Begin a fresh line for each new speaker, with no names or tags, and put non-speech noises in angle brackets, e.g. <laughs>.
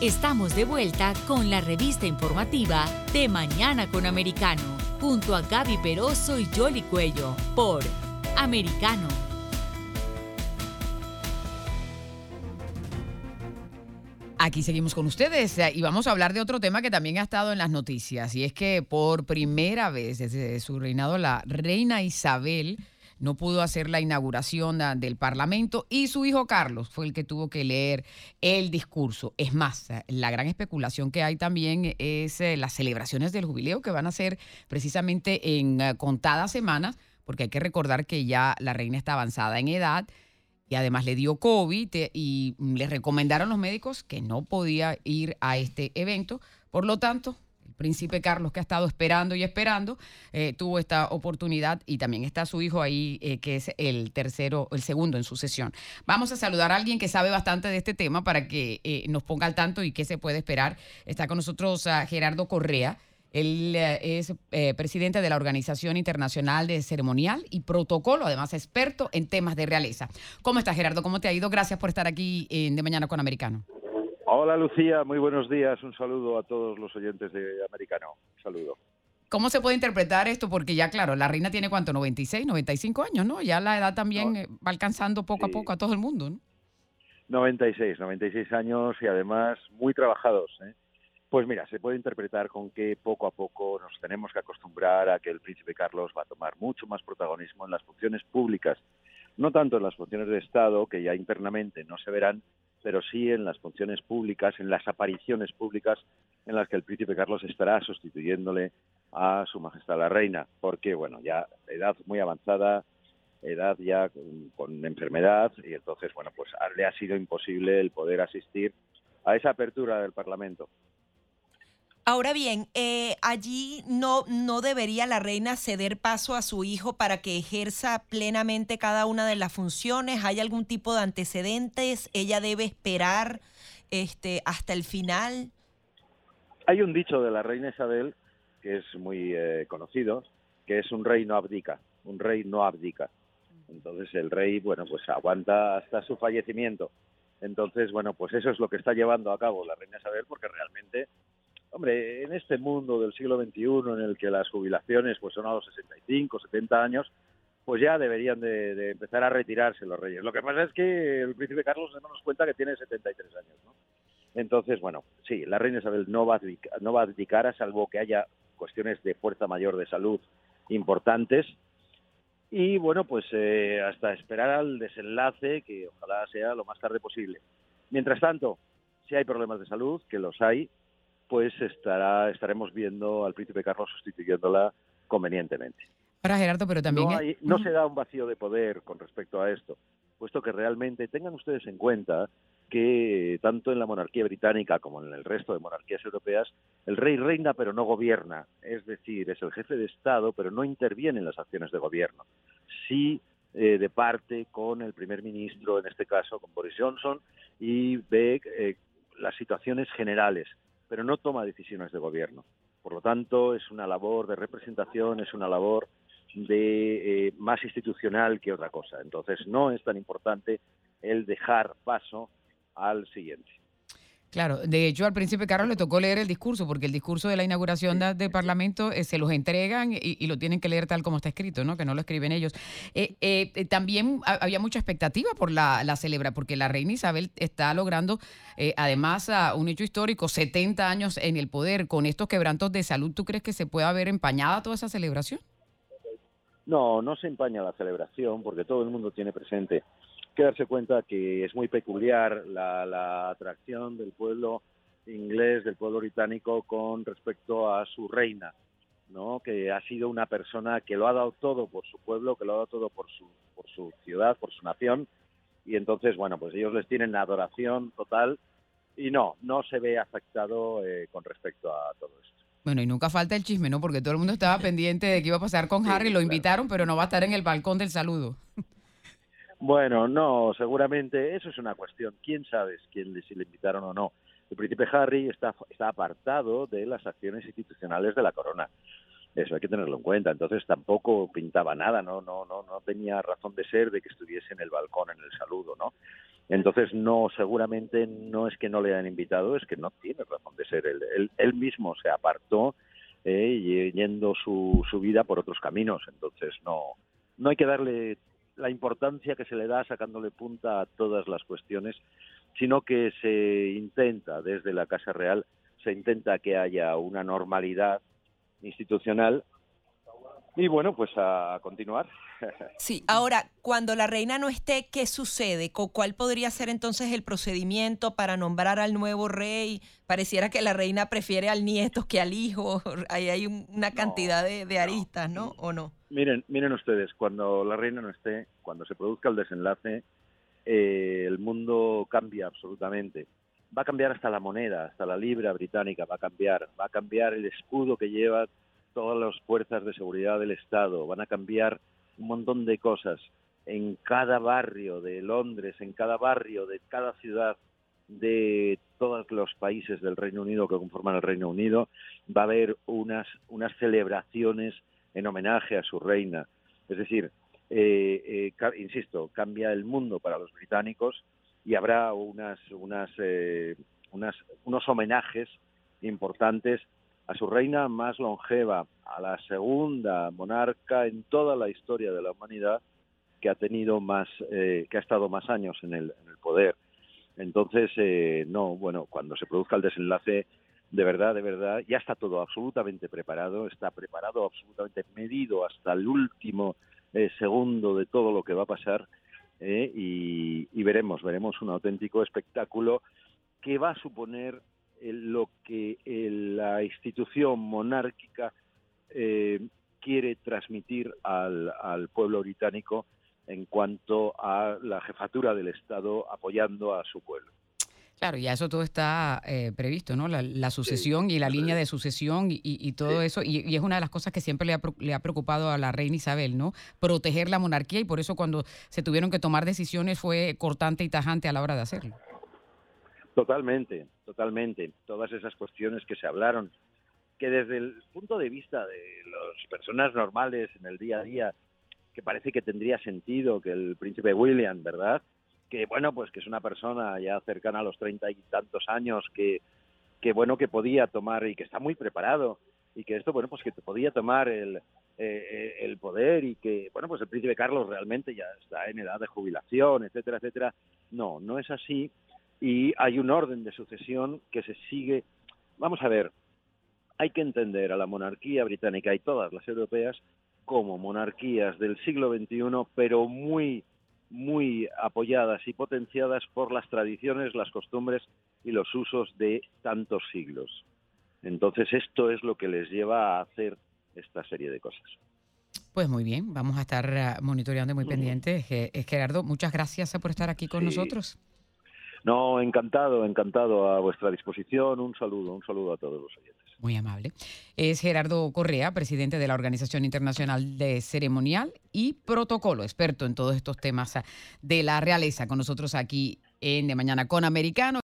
Estamos de vuelta con la revista informativa de Mañana con Americano, junto a Gaby Peroso y Jolly Cuello, por Americano.
Aquí seguimos con ustedes eh, y vamos a hablar de otro tema que también ha estado en las noticias y es que por primera vez desde su reinado la reina Isabel no pudo hacer la inauguración del Parlamento y su hijo Carlos fue el que tuvo que leer el discurso. Es más, eh, la gran especulación que hay también es eh, las celebraciones del jubileo que van a ser precisamente en contadas semanas, porque hay que recordar que ya la reina está avanzada en edad y además le dio COVID y le recomendaron los médicos que no podía ir a este evento. Por lo tanto, príncipe Carlos, que ha estado esperando y esperando, eh, tuvo esta oportunidad y también está su hijo ahí, eh, que es el tercero, el segundo en sucesión. Vamos a saludar a alguien que sabe bastante de este tema para que eh, nos ponga al tanto y qué se puede esperar. Está con nosotros Gerardo Correa. Él es presidente de la Organización Internacional de Ceremonial y Protocolo, además experto en temas de realeza. ¿Cómo estás, Gerardo? ¿Cómo te ha ido? Gracias por estar aquí en De Mañana con Americano.
Hola, Lucía. Muy buenos días. Un saludo a todos los oyentes de Americano. Un saludo.
¿Cómo se puede interpretar esto? Porque ya, claro, la reina tiene cuánto, 96, 95 años, ¿no? Ya la edad también eh, va alcanzando poco a poco a todo el mundo, ¿no?
96, 96 años y además muy trabajados, ¿eh? Pues mira, se puede interpretar con que poco a poco nos tenemos que acostumbrar a que el príncipe Carlos va a tomar mucho más protagonismo en las funciones públicas, no tanto en las funciones de Estado, que ya internamente no se verán, pero sí en las funciones públicas, en las apariciones públicas en las que el príncipe Carlos estará sustituyéndole a su majestad la reina, porque bueno, ya edad muy avanzada, edad ya con, enfermedad y entonces bueno, pues le ha sido imposible el poder asistir a esa apertura del Parlamento.
Ahora bien, eh, allí no, no debería la reina ceder paso a su hijo para que ejerza plenamente cada una de las funciones. ¿Hay algún tipo de antecedentes? ¿Ella debe esperar este, hasta el final?
Hay un dicho de la reina Isabel que es muy eh, conocido, que es un rey no abdica, un rey no abdica. Entonces el rey, bueno, pues aguanta hasta su fallecimiento. Entonces, bueno, pues eso es lo que está llevando a cabo la reina Isabel porque realmente Hombre, en este mundo del siglo XXI en el que las jubilaciones pues son a los 65, 70 años, pues ya deberían de, empezar a retirarse los reyes. Lo que pasa es que el príncipe Carlos no nos cuenta que tiene 73 años, ¿no? Entonces, bueno, sí, la reina Isabel no va a no va a dedicar a salvo que haya cuestiones de fuerza mayor de salud importantes. Y bueno, pues eh, hasta esperar al desenlace, que ojalá sea lo más tarde posible. Mientras tanto, si hay problemas de salud, que los hay, pues estará, estaremos viendo al príncipe Carlos sustituyéndola convenientemente.
Para Gerardo, pero también...
No, no se da un vacío de poder con respecto a esto, puesto que realmente tengan ustedes en cuenta que tanto en la monarquía británica como en el resto de monarquías europeas, el rey reina pero no gobierna, es decir, es el jefe de Estado pero no interviene en las acciones de gobierno. Sí eh, de parte con el primer ministro, en este caso con Boris Johnson, y ve eh, las situaciones generales pero no toma decisiones de gobierno. Por lo tanto, es una labor de representación, es una labor de eh, más institucional que otra cosa. Entonces, no es tan importante el dejar paso al siguiente.
Claro, de hecho al príncipe Carlos le tocó leer el discurso, porque el discurso de la inauguración del Parlamento eh, se los entregan y, lo tienen que leer tal como está escrito, ¿no? Que no lo escriben ellos. Eh, eh, también había mucha expectativa por la, la celebra, porque la reina Isabel está logrando, además, un hecho histórico, 70 años en el poder. Con estos quebrantos de salud, ¿tú crees que se puede haber empañada toda esa celebración?
No, no se empaña la celebración, porque todo el mundo tiene presente que darse cuenta que es muy peculiar la, atracción del pueblo inglés, del pueblo británico con respecto a su reina, ¿no? que ha sido una persona que lo ha dado todo por su pueblo, que lo ha dado todo por su, por su ciudad, por su nación, y entonces, bueno, pues ellos les tienen adoración total y no, no se ve afectado eh, con respecto a todo esto.
Bueno, y nunca falta el chisme, ¿no? Porque todo el mundo estaba pendiente de qué iba a pasar con Harry, lo invitaron, pero no va a estar en el balcón del saludo.
Bueno, no, seguramente eso es una cuestión. ¿Quién sabe quién, si le invitaron o no? El príncipe Harry está, está apartado de las acciones institucionales de la corona. Eso hay que tenerlo en cuenta. Entonces tampoco pintaba nada, no, no, no, no tenía razón de ser de que estuviese en el balcón en el saludo, ¿no? Entonces no, seguramente no es que no le hayan invitado, es que no tiene razón de ser. Él, él, mismo se apartó eh, yendo su, su vida por otros caminos. Entonces no, no hay que darle la importancia que se le da sacándole punta a todas las cuestiones, sino que se intenta desde la Casa Real, se intenta que haya una normalidad institucional. Y bueno, pues a continuar. <laughs>
Sí, ahora, cuando la reina no esté, ¿qué sucede? ¿Cuál podría ser entonces el procedimiento para nombrar al nuevo rey? Pareciera que la reina prefiere al nieto que al hijo. <laughs> Ahí hay una cantidad de, aristas, ¿no? ¿O no?
Miren, miren ustedes, cuando la reina no esté, cuando se produzca el desenlace, eh, el mundo cambia absolutamente va a cambiar hasta la moneda, hasta la libra británica va a cambiar, va a cambiar el escudo que lleva todas las fuerzas de seguridad del Estado, van a cambiar un montón de cosas en cada barrio de Londres, en cada barrio de cada ciudad de todos los países del Reino Unido que conforman el Reino Unido, va a haber unas, unas celebraciones en homenaje a su reina. Es decir, eh, eh, insisto, cambia el mundo para los británicos, y habrá unas, unas, eh, unas, unos homenajes importantes a su reina más longeva, a la segunda monarca en toda la historia de la humanidad que ha tenido más, eh, que ha estado más años en el, en el poder. Entonces, eh, no, bueno, cuando se produzca el desenlace, de verdad, de verdad, ya está todo absolutamente preparado, está preparado, absolutamente medido hasta el último segundo de todo lo que va a pasar ¿eh? y, veremos, veremos un auténtico espectáculo que va a suponer eh, lo que eh, la institución monárquica quiere transmitir al, al pueblo británico en cuanto a la jefatura del Estado apoyando a su pueblo.
Claro, ya eso todo está eh, previsto, ¿no? La, sucesión y la línea de sucesión y, todo eso. Y, es una de las cosas que siempre le ha, le ha, preocupado a la reina Isabel, ¿no? Proteger la monarquía y por eso cuando se tuvieron que tomar decisiones fue cortante y tajante a la hora de hacerlo.
Totalmente, totalmente. Todas esas cuestiones que se hablaron, que desde el punto de vista de las personas normales en el día a día, que parece que tendría sentido que el príncipe William, ¿verdad? que bueno, pues que es una persona ya cercana a los treinta y tantos años que, que bueno, que podía tomar y que está muy preparado y que esto, bueno, pues que podía tomar el, eh, eh, el poder y que, bueno, pues el príncipe Carlos realmente ya está en edad de jubilación, etcétera, etcétera. No, no es así y hay un orden de sucesión que se sigue. Vamos a ver, hay que entender a la monarquía británica y todas las europeas como monarquías del siglo XXI, pero muy muy apoyadas y potenciadas por las tradiciones, las costumbres y los usos de tantos siglos. Entonces esto es lo que les lleva a hacer esta serie de cosas.
Pues muy bien, vamos a estar eh, monitoreando muy pendientes. Gerardo, muchas gracias por estar aquí con nosotros.
No, encantado, encantado a vuestra disposición. Un saludo, un saludo a todos los oyentes.
Muy amable. Es Gerardo Correa, presidente de la Organización Internacional de Ceremonial y Protocolo, experto en todos estos temas de la realeza, con nosotros aquí en De Mañana con Americano.